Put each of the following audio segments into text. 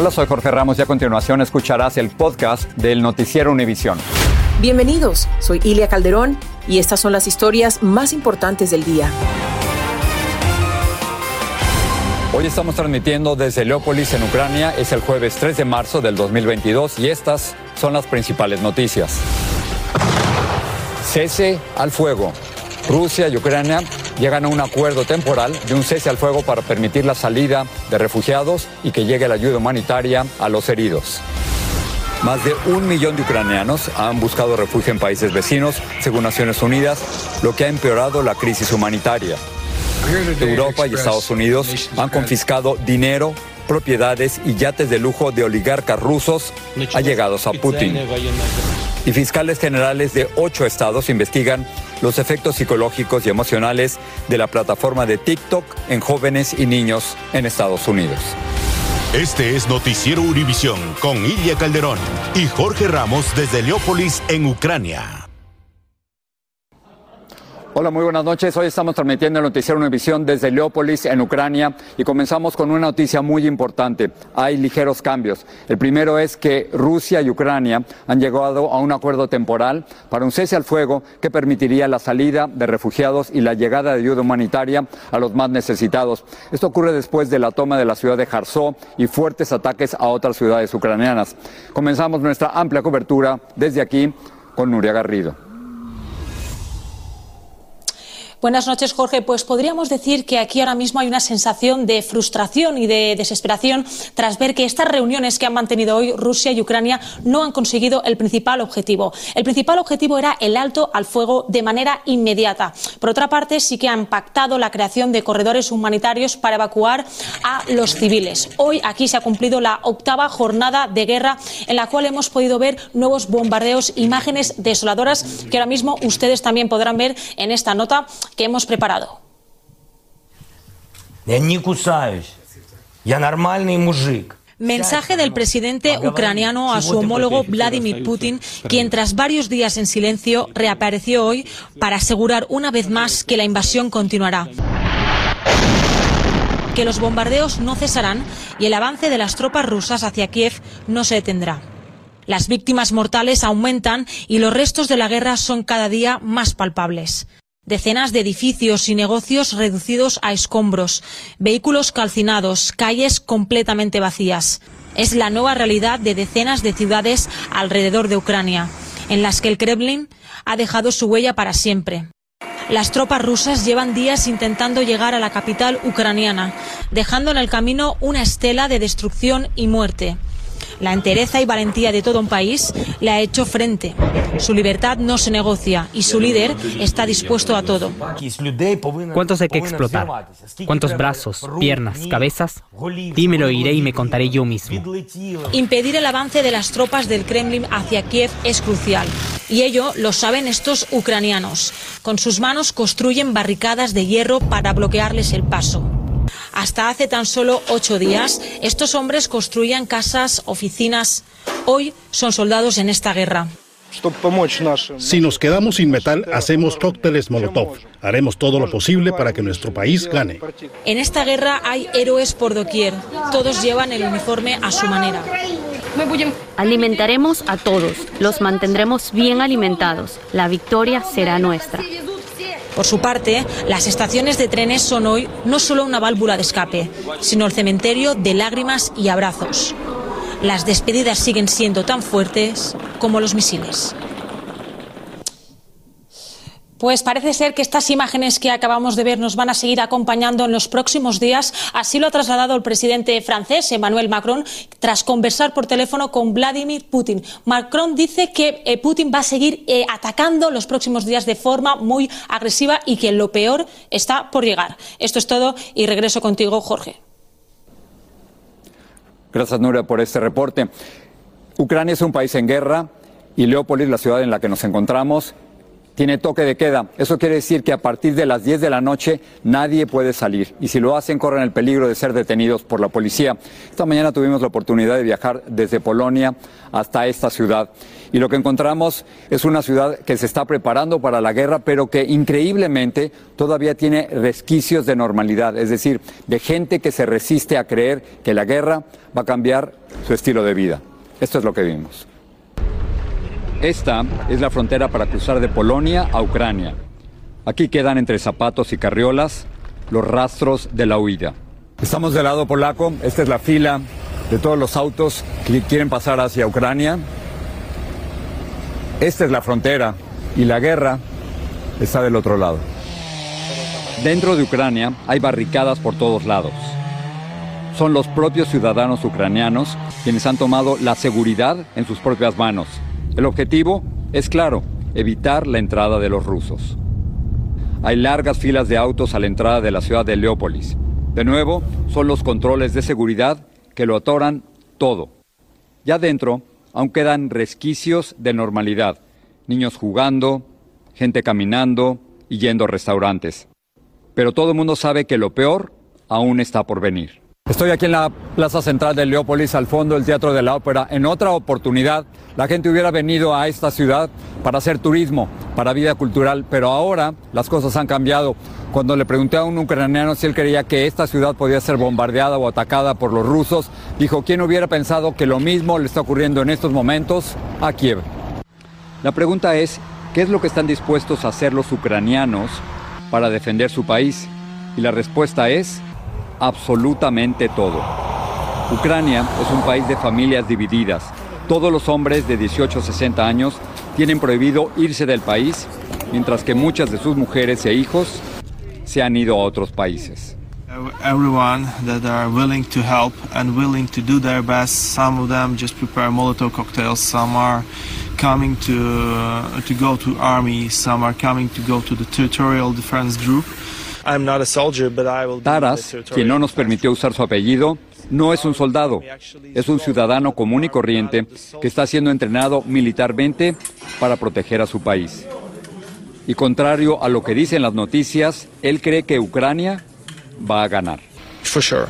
Hola, soy Jorge Ramos y a continuación escucharás el podcast del Noticiero Univisión. Bienvenidos, soy Ilia Calderón y estas son las historias más importantes del día. Hoy estamos transmitiendo desde Leópolis, en Ucrania. Es el jueves 3 de marzo del 2022 y estas son las principales noticias. Cese al fuego. Rusia y Ucrania llegan a un acuerdo temporal de un cese al fuego para permitir la salida de refugiados y que llegue la ayuda humanitaria a los heridos. Más de un millón de ucranianos han buscado refugio en países vecinos, según Naciones Unidas, lo que ha empeorado la crisis humanitaria. Europa y Estados Unidos han confiscado dinero, propiedades y yates de lujo de oligarcas rusos allegados a Putin. Y fiscales generales de ocho estados investigan los efectos psicológicos y emocionales de la plataforma de TikTok en jóvenes y niños en Estados Unidos. Este es Noticiero Univisión con Ilia Calderón y Jorge Ramos desde Leópolis, en Ucrania. Hola, muy buenas noches. Hoy estamos transmitiendo el noticiero Univisión desde Leópolis, en Ucrania, y comenzamos con una noticia muy importante. Hay ligeros cambios. El primero es que Rusia y Ucrania han llegado a un acuerdo temporal para un cese al fuego que permitiría la salida de refugiados y la llegada de ayuda humanitaria a los más necesitados. Esto ocurre después de la toma de la ciudad de Jarzó y fuertes ataques a otras ciudades ucranianas. Comenzamos nuestra amplia cobertura desde aquí con Nuria Garrido. Buenas noches, Jorge. Pues podríamos decir que aquí ahora mismo hay una sensación de frustración y de desesperación tras ver que estas reuniones que han mantenido hoy Rusia y Ucrania no han conseguido el principal objetivo. El principal objetivo era el alto al fuego de manera inmediata. Por otra parte, sí que han pactado la creación de corredores humanitarios para evacuar a los civiles. Hoy aquí se ha cumplido la octava jornada de guerra en la cual hemos podido ver nuevos bombardeos, imágenes desoladoras que ahora mismo ustedes también podrán ver en esta nota que hemos preparado. Mensaje del presidente ucraniano a su homólogo Vladimir Putin, quien tras varios días en silencio reapareció hoy para asegurar una vez más que la invasión continuará que los bombardeos no cesarán y el avance de las tropas rusas hacia Kiev no se detendrá. Las víctimas mortales aumentan y los restos de la guerra son cada día más palpables. Decenas de edificios y negocios reducidos a escombros, vehículos calcinados, calles completamente vacías. Es la nueva realidad de decenas de ciudades alrededor de Ucrania, en las que el Kremlin ha dejado su huella para siempre. Las tropas rusas llevan días intentando llegar a la capital ucraniana, dejando en el camino una estela de destrucción y muerte. La entereza y valentía de todo un país le ha hecho frente. Su libertad no se negocia y su líder está dispuesto a todo. ¿Cuántos hay que explotar? ¿Cuántos brazos, piernas, cabezas? Dímelo, iré y me contaré yo mismo. Impedir el avance de las tropas del Kremlin hacia Kiev es crucial. Y ello lo saben estos ucranianos. Con sus manos construyen barricadas de hierro para bloquearles el paso. Hasta hace tan solo ocho días, estos hombres construían casas, oficinas. Hoy son soldados en esta guerra. Si nos quedamos sin metal, hacemos cócteles Molotov. Haremos todo lo posible para que nuestro país gane. En esta guerra hay héroes por doquier. Todos llevan el uniforme a su manera. Alimentaremos a todos. Los mantendremos bien alimentados. La victoria será nuestra. Por su parte, las estaciones de trenes son hoy no solo una válvula de escape, sino el cementerio de lágrimas y abrazos. Las despedidas siguen siendo tan fuertes como los misiles. Pues parece ser que estas imágenes que acabamos de ver nos van a seguir acompañando en los próximos días. Así lo ha trasladado el presidente francés, Emmanuel Macron, tras conversar por teléfono con Vladimir Putin. Macron dice que eh, Putin va a seguir eh, atacando los próximos días de forma muy agresiva y que lo peor está por llegar. Esto es todo y regreso contigo, Jorge. Gracias, Nuria, por este reporte. Ucrania es un país en guerra y Leópolis, la ciudad en la que nos encontramos, tiene toque de queda. Eso quiere decir que a partir de las 10 de la noche nadie puede salir y si lo hacen corren el peligro de ser detenidos por la policía. Esta mañana tuvimos la oportunidad de viajar desde Polonia hasta esta ciudad y lo que encontramos es una ciudad que se está preparando para la guerra, pero que increíblemente todavía tiene resquicios de normalidad, es decir, de gente que se resiste a creer que la guerra va a cambiar su estilo de vida. Esto es lo que vimos. Esta es la frontera para cruzar de Polonia a Ucrania. Aquí quedan entre zapatos y carriolas los rastros de la huida. Estamos del lado polaco, esta es la fila de todos los autos que quieren pasar hacia Ucrania. Esta es la frontera y la guerra está del otro lado. Dentro de Ucrania hay barricadas por todos lados. Son los propios ciudadanos ucranianos quienes han tomado la seguridad en sus propias manos el objetivo es claro, evitar la entrada de los rusos. Hay largas filas de autos a la entrada de la ciudad de Leópolis. De nuevo, son los controles de seguridad que lo atoran todo. Ya dentro, aún quedan resquicios de normalidad. Niños jugando, gente caminando y yendo a restaurantes. Pero todo el mundo sabe que lo peor aún está por venir. Estoy aquí en la plaza central de Leópolis, al fondo del Teatro de la Ópera. En otra oportunidad, la gente hubiera venido a esta ciudad para hacer turismo, para vida cultural, pero ahora las cosas han cambiado. Cuando le pregunté a un ucraniano si él creía que esta ciudad podía ser bombardeada o atacada por los rusos, dijo, ¿quién hubiera pensado que lo mismo le está ocurriendo en estos momentos a Kiev? La pregunta es, ¿qué es lo que están dispuestos a hacer los ucranianos para defender su país? Y la respuesta es absolutamente todo. Ucrania es un país de familias divididas. Todos los hombres de 18 a 60 años tienen prohibido irse del país, mientras que muchas de sus mujeres e hijos se han ido a otros países. Everyone that are willing to help and willing to do their best. Some of them just prepare Molotov cocktails. Some are coming to uh, to go to army. Some are coming to go to the territorial defense group. Taras, quien no nos permitió usar su apellido, no es un soldado, es un ciudadano común y corriente que está siendo entrenado militarmente para proteger a su país. Y contrario a lo que dicen las noticias, él cree que Ucrania va a ganar. For sure.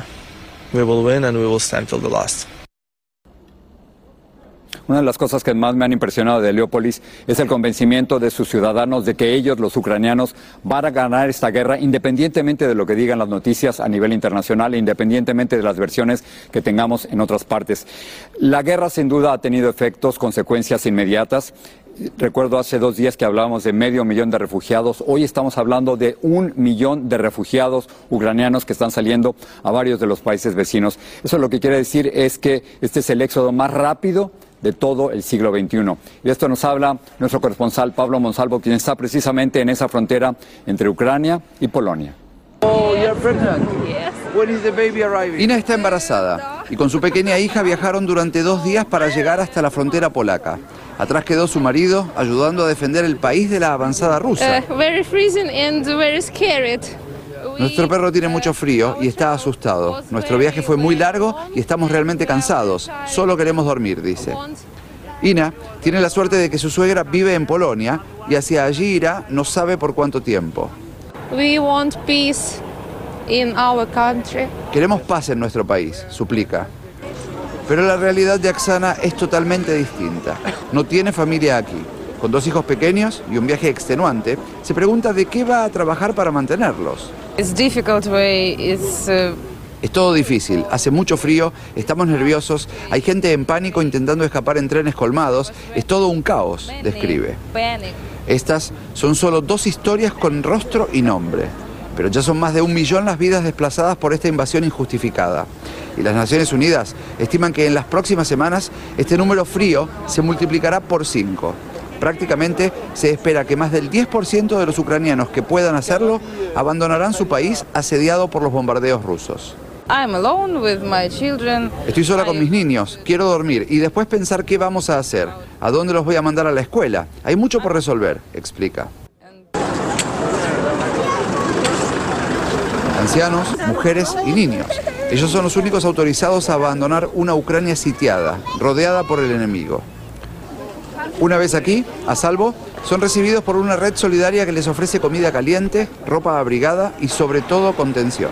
We will win and we will stand till the last. Una de las cosas que más me han impresionado de Leópolis es el convencimiento de sus ciudadanos de que ellos, los ucranianos, van a ganar esta guerra independientemente de lo que digan las noticias a nivel internacional e independientemente de las versiones que tengamos en otras partes. La guerra sin duda ha tenido efectos, consecuencias inmediatas. Recuerdo hace dos días que hablábamos de medio millón de refugiados. Hoy estamos hablando de un millón de refugiados ucranianos que están saliendo a varios de los países vecinos. Eso lo que quiere decir es que este es el éxodo más rápido de todo el siglo XXI. Y de esto nos habla nuestro corresponsal Pablo Monsalvo, quien está precisamente en esa frontera entre Ucrania y Polonia. Ina está embarazada y con su pequeña hija viajaron durante dos días para llegar hasta la frontera polaca. Atrás quedó su marido ayudando a defender el país de la avanzada rusa. Uh, nuestro perro tiene mucho frío y está asustado. Nuestro viaje fue muy largo y estamos realmente cansados. Solo queremos dormir, dice. Ina tiene la suerte de que su suegra vive en Polonia y hacia allí irá no sabe por cuánto tiempo. Queremos paz en nuestro país, suplica. Pero la realidad de Aksana es totalmente distinta. No tiene familia aquí. Con dos hijos pequeños y un viaje extenuante, se pregunta de qué va a trabajar para mantenerlos. Uh, es todo difícil, hace mucho frío, estamos nerviosos, hay gente en pánico intentando escapar en trenes colmados, es todo un caos, describe. Estas son solo dos historias con rostro y nombre, pero ya son más de un millón las vidas desplazadas por esta invasión injustificada. Y las Naciones Unidas estiman que en las próximas semanas este número frío se multiplicará por cinco. Prácticamente se espera que más del 10% de los ucranianos que puedan hacerlo abandonarán su país asediado por los bombardeos rusos. Estoy sola con mis niños, quiero dormir y después pensar qué vamos a hacer, a dónde los voy a mandar a la escuela. Hay mucho por resolver, explica. Ancianos, mujeres y niños. Ellos son los únicos autorizados a abandonar una Ucrania sitiada, rodeada por el enemigo. Una vez aquí, a salvo, son recibidos por una red solidaria que les ofrece comida caliente, ropa abrigada y sobre todo contención.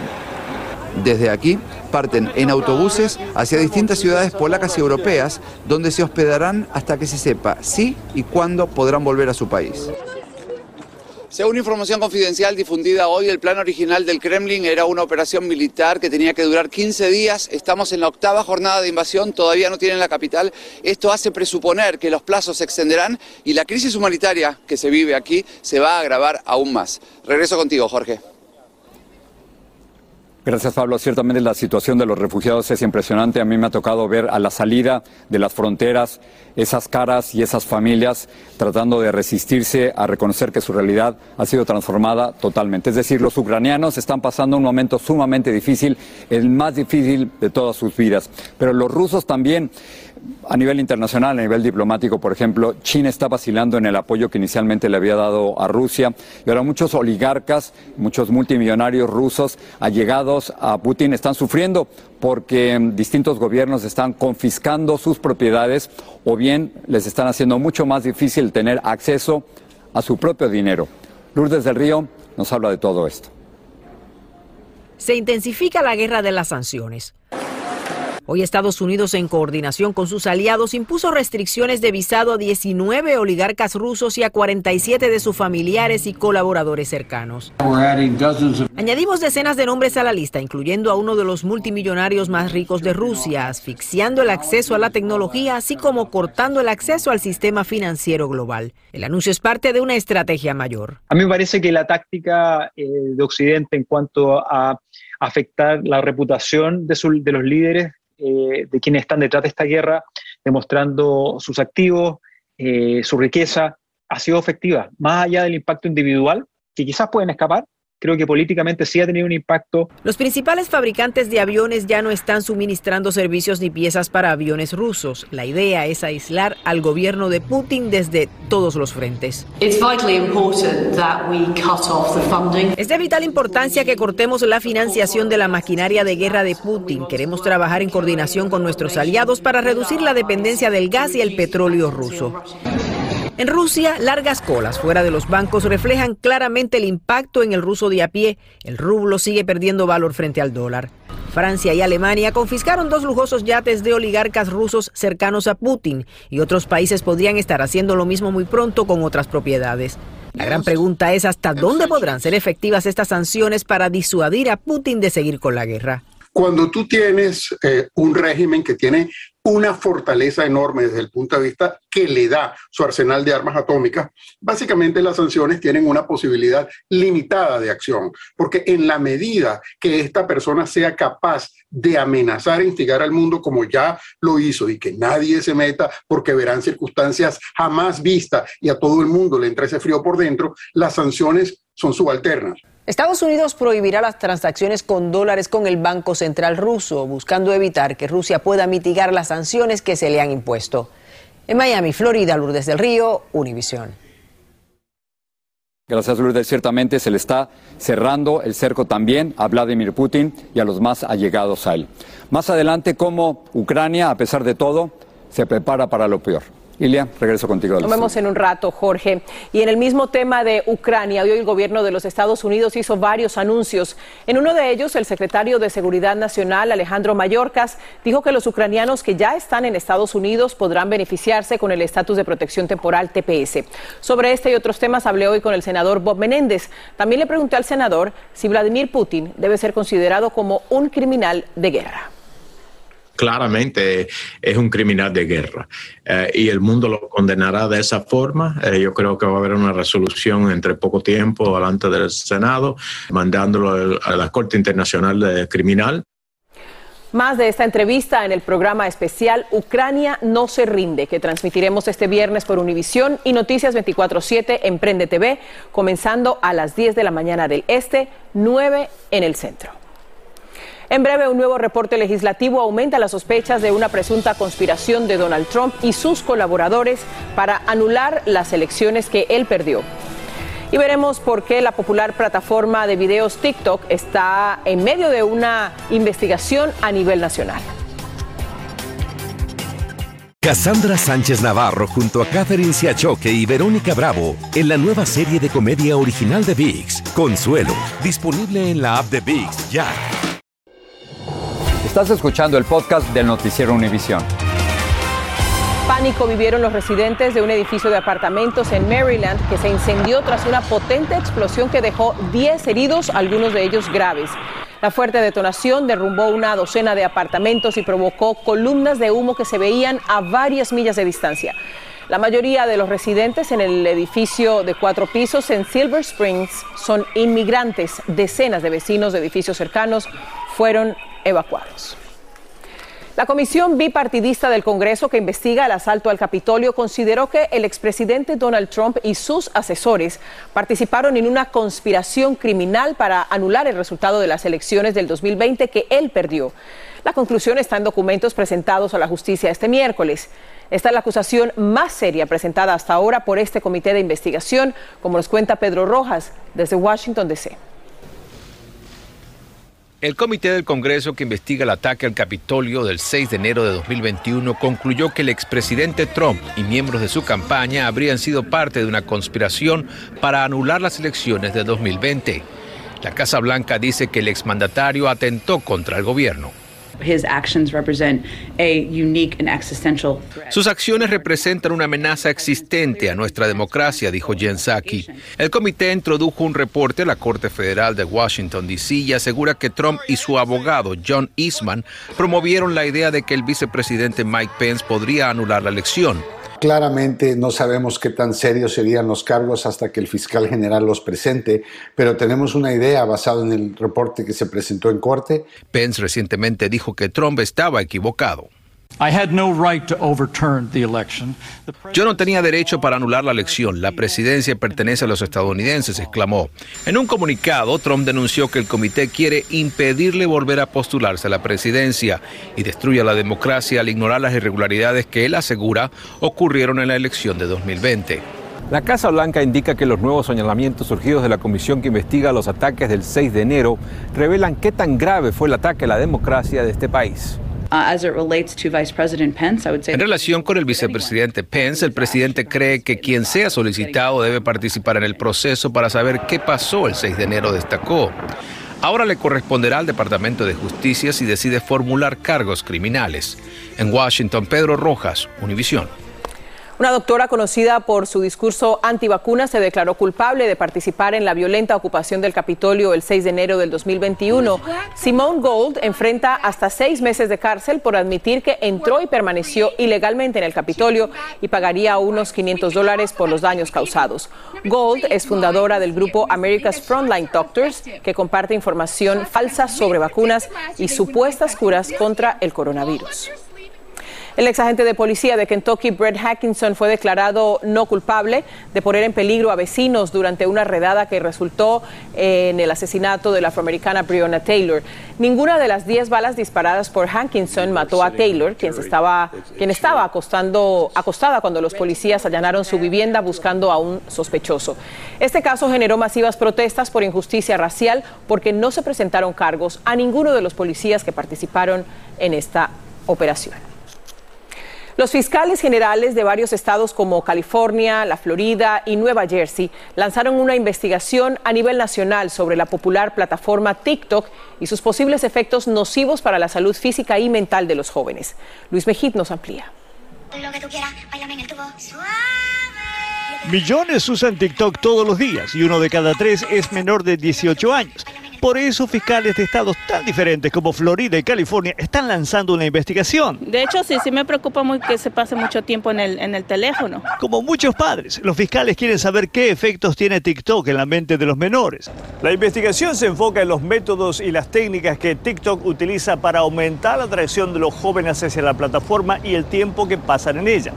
Desde aquí parten en autobuses hacia distintas ciudades polacas y europeas, donde se hospedarán hasta que se sepa si y cuándo podrán volver a su país. Según información confidencial difundida hoy, el plan original del Kremlin era una operación militar que tenía que durar 15 días. Estamos en la octava jornada de invasión, todavía no tienen la capital. Esto hace presuponer que los plazos se extenderán y la crisis humanitaria que se vive aquí se va a agravar aún más. Regreso contigo, Jorge. Gracias, Pablo. Ciertamente la situación de los refugiados es impresionante. A mí me ha tocado ver a la salida de las fronteras esas caras y esas familias tratando de resistirse a reconocer que su realidad ha sido transformada totalmente. Es decir, los ucranianos están pasando un momento sumamente difícil, el más difícil de todas sus vidas. Pero los rusos también a nivel internacional, a nivel diplomático, por ejemplo, China está vacilando en el apoyo que inicialmente le había dado a Rusia y ahora muchos oligarcas, muchos multimillonarios rusos allegados a Putin están sufriendo porque distintos gobiernos están confiscando sus propiedades o bien les están haciendo mucho más difícil tener acceso a su propio dinero. Lourdes del Río nos habla de todo esto. Se intensifica la guerra de las sanciones. Hoy Estados Unidos, en coordinación con sus aliados, impuso restricciones de visado a 19 oligarcas rusos y a 47 de sus familiares y colaboradores cercanos. Añadimos decenas de nombres a la lista, incluyendo a uno de los multimillonarios más ricos de Rusia, asfixiando el acceso a la tecnología, así como cortando el acceso al sistema financiero global. El anuncio es parte de una estrategia mayor. A mí me parece que la táctica eh, de Occidente en cuanto a afectar la reputación de, de los líderes eh, de quienes están detrás de esta guerra, demostrando sus activos, eh, su riqueza, ha sido efectiva, más allá del impacto individual, que quizás pueden escapar, creo que políticamente sí ha tenido un impacto. Los principales fabricantes de aviones ya no están suministrando servicios ni piezas para aviones rusos. La idea es aislar al gobierno de Putin desde todos los frentes. Es de vital importancia que cortemos la financiación de la maquinaria de guerra de Putin. Queremos trabajar en coordinación con nuestros aliados para reducir la dependencia del gas y el petróleo ruso. En Rusia, largas colas fuera de los bancos reflejan claramente el impacto en el ruso de a pie. El rublo sigue perdiendo valor frente al dólar. Francia y Alemania confiscaron dos lujosos yates de oligarcas rusos cercanos a Putin y otros países podrían estar haciendo lo mismo muy pronto con otras propiedades. La gran pregunta es hasta dónde podrán ser efectivas estas sanciones para disuadir a Putin de seguir con la guerra. Cuando tú tienes eh, un régimen que tiene una fortaleza enorme desde el punto de vista que le da su arsenal de armas atómicas, básicamente las sanciones tienen una posibilidad limitada de acción, porque en la medida que esta persona sea capaz de amenazar e instigar al mundo como ya lo hizo y que nadie se meta porque verán circunstancias jamás vistas y a todo el mundo le entra ese frío por dentro, las sanciones son subalternas. Estados Unidos prohibirá las transacciones con dólares con el Banco Central ruso, buscando evitar que Rusia pueda mitigar las sanciones que se le han impuesto. En Miami, Florida, Lourdes del Río, Univisión. Gracias, Lourdes. Ciertamente se le está cerrando el cerco también a Vladimir Putin y a los más allegados a él. Más adelante, como Ucrania, a pesar de todo, se prepara para lo peor. Ilia, regreso contigo. Nos vemos en un rato, Jorge. Y en el mismo tema de Ucrania, hoy el gobierno de los Estados Unidos hizo varios anuncios. En uno de ellos, el secretario de Seguridad Nacional, Alejandro Mayorkas, dijo que los ucranianos que ya están en Estados Unidos podrán beneficiarse con el estatus de protección temporal TPS. Sobre este y otros temas hablé hoy con el senador Bob Menéndez. También le pregunté al senador si Vladimir Putin debe ser considerado como un criminal de guerra claramente es un criminal de guerra eh, y el mundo lo condenará de esa forma. Eh, yo creo que va a haber una resolución entre poco tiempo delante del Senado, mandándolo a la Corte Internacional de Criminal. Más de esta entrevista en el programa especial Ucrania no se rinde, que transmitiremos este viernes por Univisión y Noticias 24-7 Emprende TV, comenzando a las 10 de la mañana del Este, 9 en el centro. En breve, un nuevo reporte legislativo aumenta las sospechas de una presunta conspiración de Donald Trump y sus colaboradores para anular las elecciones que él perdió. Y veremos por qué la popular plataforma de videos TikTok está en medio de una investigación a nivel nacional. Cassandra Sánchez Navarro junto a Catherine Siachoque y Verónica Bravo en la nueva serie de comedia original de VIX, Consuelo, disponible en la app de VIX ya. Estás escuchando el podcast del noticiero Univisión. Pánico vivieron los residentes de un edificio de apartamentos en Maryland que se incendió tras una potente explosión que dejó 10 heridos, algunos de ellos graves. La fuerte detonación derrumbó una docena de apartamentos y provocó columnas de humo que se veían a varias millas de distancia. La mayoría de los residentes en el edificio de cuatro pisos en Silver Springs son inmigrantes. Decenas de vecinos de edificios cercanos fueron evacuados. La comisión bipartidista del Congreso que investiga el asalto al Capitolio consideró que el expresidente Donald Trump y sus asesores participaron en una conspiración criminal para anular el resultado de las elecciones del 2020 que él perdió. La conclusión está en documentos presentados a la justicia este miércoles. Esta es la acusación más seria presentada hasta ahora por este comité de investigación, como nos cuenta Pedro Rojas desde Washington, D.C. El comité del Congreso que investiga el ataque al Capitolio del 6 de enero de 2021 concluyó que el expresidente Trump y miembros de su campaña habrían sido parte de una conspiración para anular las elecciones de 2020. La Casa Blanca dice que el exmandatario atentó contra el gobierno. Sus acciones representan una amenaza existente a nuestra democracia, dijo Jen Psaki. El comité introdujo un reporte a la Corte Federal de Washington, D.C. y asegura que Trump y su abogado, John Eastman, promovieron la idea de que el vicepresidente Mike Pence podría anular la elección. Claramente no sabemos qué tan serios serían los cargos hasta que el fiscal general los presente, pero tenemos una idea basada en el reporte que se presentó en corte. Pence recientemente dijo que Trump estaba equivocado. Yo no tenía derecho para anular la elección. La presidencia pertenece a los estadounidenses, exclamó. En un comunicado, Trump denunció que el comité quiere impedirle volver a postularse a la presidencia y destruye la democracia al ignorar las irregularidades que él asegura ocurrieron en la elección de 2020. La Casa Blanca indica que los nuevos señalamientos surgidos de la comisión que investiga los ataques del 6 de enero revelan qué tan grave fue el ataque a la democracia de este país. En relación con el vicepresidente Pence, el presidente cree que quien sea solicitado debe participar en el proceso para saber qué pasó el 6 de enero, destacó. Ahora le corresponderá al Departamento de Justicia si decide formular cargos criminales. En Washington, Pedro Rojas, Univisión. Una doctora conocida por su discurso antivacuna se declaró culpable de participar en la violenta ocupación del Capitolio el 6 de enero del 2021. Simone Gold enfrenta hasta seis meses de cárcel por admitir que entró y permaneció ilegalmente en el Capitolio y pagaría unos 500 dólares por los daños causados. Gold es fundadora del grupo America's Frontline Doctors, que comparte información falsa sobre vacunas y supuestas curas contra el coronavirus. El ex agente de policía de Kentucky, Brett Hackinson, fue declarado no culpable de poner en peligro a vecinos durante una redada que resultó en el asesinato de la afroamericana Breonna Taylor. Ninguna de las 10 balas disparadas por Hackinson mató a Taylor, quien, estaba, quien estaba acostando, acostada cuando los policías allanaron su vivienda buscando a un sospechoso. Este caso generó masivas protestas por injusticia racial porque no se presentaron cargos a ninguno de los policías que participaron en esta operación. Los fiscales generales de varios estados como California, la Florida y Nueva Jersey lanzaron una investigación a nivel nacional sobre la popular plataforma TikTok y sus posibles efectos nocivos para la salud física y mental de los jóvenes. Luis Mejid nos amplía. Millones usan TikTok todos los días y uno de cada tres es menor de 18 años. Por eso fiscales de estados tan diferentes como Florida y California están lanzando una investigación. De hecho, sí, sí me preocupa muy que se pase mucho tiempo en el, en el teléfono. Como muchos padres, los fiscales quieren saber qué efectos tiene TikTok en la mente de los menores. La investigación se enfoca en los métodos y las técnicas que TikTok utiliza para aumentar la atracción de los jóvenes hacia la plataforma y el tiempo que pasan en ella.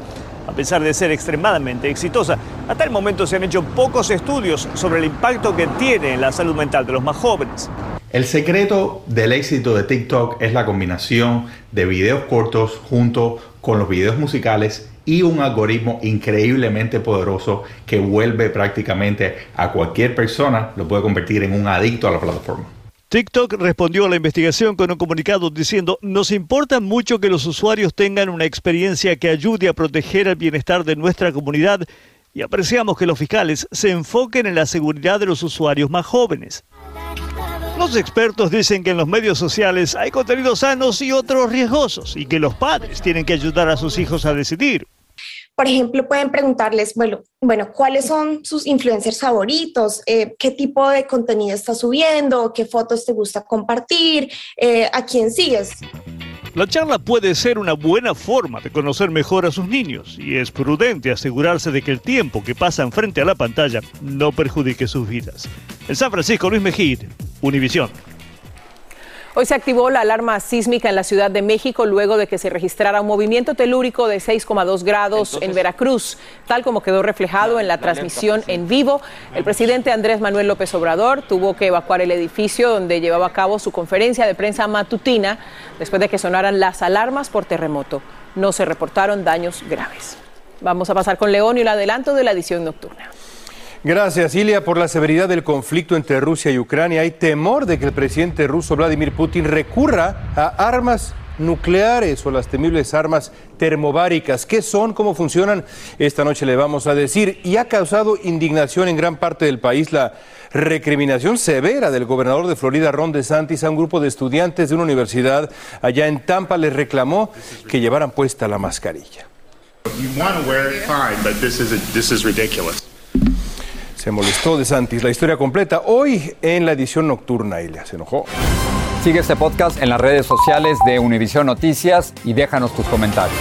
A pesar de ser extremadamente exitosa, hasta el momento se han hecho pocos estudios sobre el impacto que tiene en la salud mental de los más jóvenes. El secreto del éxito de TikTok es la combinación de videos cortos junto con los videos musicales y un algoritmo increíblemente poderoso que vuelve prácticamente a cualquier persona, lo puede convertir en un adicto a la plataforma. TikTok respondió a la investigación con un comunicado diciendo, nos importa mucho que los usuarios tengan una experiencia que ayude a proteger el bienestar de nuestra comunidad y apreciamos que los fiscales se enfoquen en la seguridad de los usuarios más jóvenes. Los expertos dicen que en los medios sociales hay contenidos sanos y otros riesgosos y que los padres tienen que ayudar a sus hijos a decidir. Por ejemplo, pueden preguntarles, bueno, bueno ¿cuáles son sus influencers favoritos? Eh, ¿Qué tipo de contenido está subiendo? ¿Qué fotos te gusta compartir? Eh, ¿A quién sigues? La charla puede ser una buena forma de conocer mejor a sus niños y es prudente asegurarse de que el tiempo que pasan frente a la pantalla no perjudique sus vidas. En San Francisco, Luis Mejid, Univisión. Hoy se activó la alarma sísmica en la Ciudad de México luego de que se registrara un movimiento telúrico de 6,2 grados en Veracruz, tal como quedó reflejado en la transmisión en vivo. El presidente Andrés Manuel López Obrador tuvo que evacuar el edificio donde llevaba a cabo su conferencia de prensa matutina después de que sonaran las alarmas por terremoto. No se reportaron daños graves. Vamos a pasar con León y el adelanto de la edición nocturna. Gracias, Ilia. Por la severidad del conflicto entre Rusia y Ucrania, hay temor de que el presidente ruso Vladimir Putin recurra a armas nucleares o las temibles armas termobáricas. ¿Qué son? ¿Cómo funcionan? Esta noche le vamos a decir. Y ha causado indignación en gran parte del país la recriminación severa del gobernador de Florida, Ron DeSantis, a un grupo de estudiantes de una universidad allá en Tampa. Les reclamó que llevaran puesta la mascarilla. Se molestó de Santis. La historia completa hoy en la edición nocturna. Ilia se enojó. Sigue este podcast en las redes sociales de Univision Noticias y déjanos tus comentarios.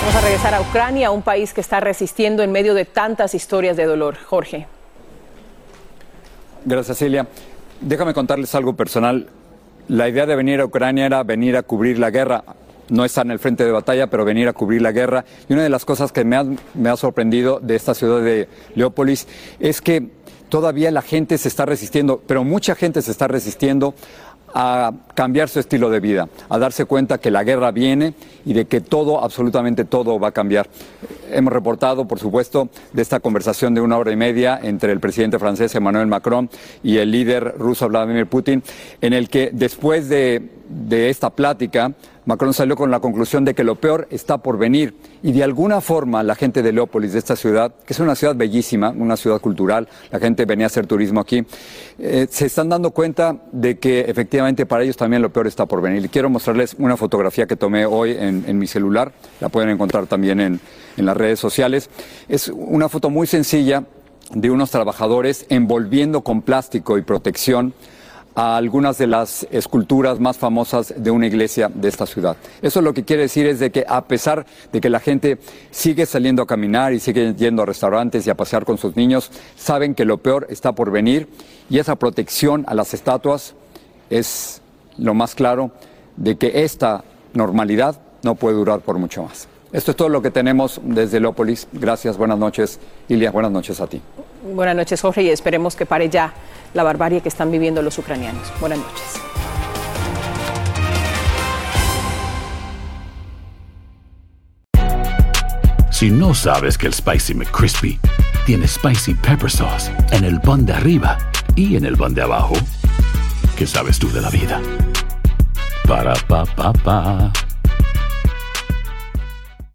Vamos a regresar a Ucrania, un país que está resistiendo en medio de tantas historias de dolor. Jorge. Gracias, Celia. Déjame contarles algo personal. La idea de venir a Ucrania era venir a cubrir la guerra no estar en el frente de batalla, pero venir a cubrir la guerra. Y una de las cosas que me ha, me ha sorprendido de esta ciudad de Leópolis es que todavía la gente se está resistiendo, pero mucha gente se está resistiendo a cambiar su estilo de vida, a darse cuenta que la guerra viene y de que todo, absolutamente todo va a cambiar. Hemos reportado, por supuesto, de esta conversación de una hora y media entre el presidente francés Emmanuel Macron y el líder ruso Vladimir Putin, en el que después de, de esta plática, Macron salió con la conclusión de que lo peor está por venir y de alguna forma la gente de Leópolis, de esta ciudad, que es una ciudad bellísima, una ciudad cultural, la gente venía a hacer turismo aquí, eh, se están dando cuenta de que efectivamente para ellos también lo peor está por venir. Quiero mostrarles una fotografía que tomé hoy en, mi celular, la pueden encontrar también en, en las redes sociales. Es una foto muy sencilla de unos trabajadores envolviendo con plástico y protección a algunas de las esculturas más famosas de una iglesia de esta ciudad. Eso lo que quiere decir es de que a pesar de que la gente sigue saliendo a caminar y sigue yendo a restaurantes y a pasear con sus niños, saben que lo peor está por venir y esa protección a las estatuas es lo más claro de que esta normalidad no puede durar por mucho más. Esto es todo lo que tenemos desde Leópolis. Gracias, buenas noches, Ilia, buenas noches a ti. Buenas noches, Jorge, y esperemos que pare ya la barbarie que están viviendo los ucranianos. Buenas noches. Si no sabes que el Spicy McCrispy tiene Spicy Pepper Sauce en el pan de arriba y en el pan de abajo, ¿qué sabes tú de la vida? Para, pa, pa, pa.